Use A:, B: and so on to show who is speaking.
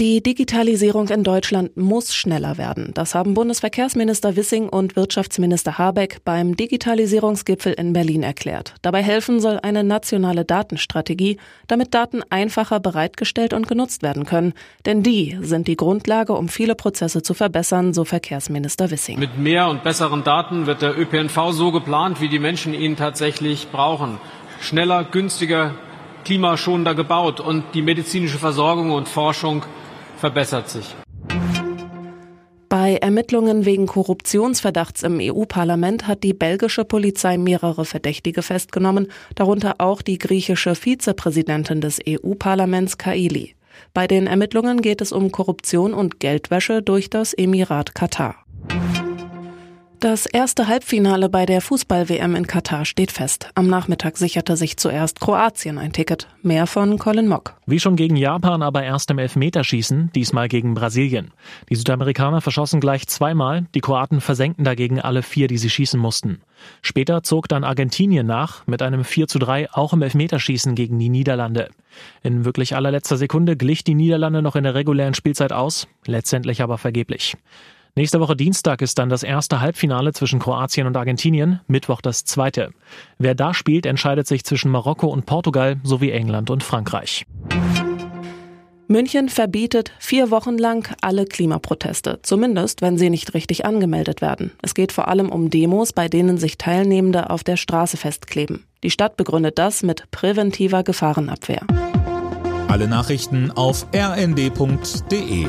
A: Die Digitalisierung in Deutschland muss schneller werden. Das haben Bundesverkehrsminister Wissing und Wirtschaftsminister Habeck beim Digitalisierungsgipfel in Berlin erklärt. Dabei helfen soll eine nationale Datenstrategie, damit Daten einfacher bereitgestellt und genutzt werden können. Denn die sind die Grundlage, um viele Prozesse zu verbessern, so Verkehrsminister Wissing.
B: Mit mehr und besseren Daten wird der ÖPNV so geplant, wie die Menschen ihn tatsächlich brauchen. Schneller, günstiger, klimaschonender gebaut und die medizinische Versorgung und Forschung verbessert sich.
A: Bei Ermittlungen wegen Korruptionsverdachts im EU-Parlament hat die belgische Polizei mehrere Verdächtige festgenommen, darunter auch die griechische Vizepräsidentin des EU-Parlaments Kaili. Bei den Ermittlungen geht es um Korruption und Geldwäsche durch das Emirat Katar. Das erste Halbfinale bei der Fußball-WM in Katar steht fest. Am Nachmittag sicherte sich zuerst Kroatien ein Ticket. Mehr von Colin Mock.
C: Wie schon gegen Japan, aber erst im Elfmeterschießen, diesmal gegen Brasilien. Die Südamerikaner verschossen gleich zweimal, die Kroaten versenkten dagegen alle vier, die sie schießen mussten. Später zog dann Argentinien nach, mit einem 4 zu 3 auch im Elfmeterschießen gegen die Niederlande. In wirklich allerletzter Sekunde glich die Niederlande noch in der regulären Spielzeit aus, letztendlich aber vergeblich. Nächste Woche Dienstag ist dann das erste Halbfinale zwischen Kroatien und Argentinien, Mittwoch das zweite. Wer da spielt, entscheidet sich zwischen Marokko und Portugal sowie England und Frankreich.
A: München verbietet vier Wochen lang alle Klimaproteste, zumindest wenn sie nicht richtig angemeldet werden. Es geht vor allem um Demos, bei denen sich Teilnehmende auf der Straße festkleben. Die Stadt begründet das mit präventiver Gefahrenabwehr.
D: Alle Nachrichten auf rnd.de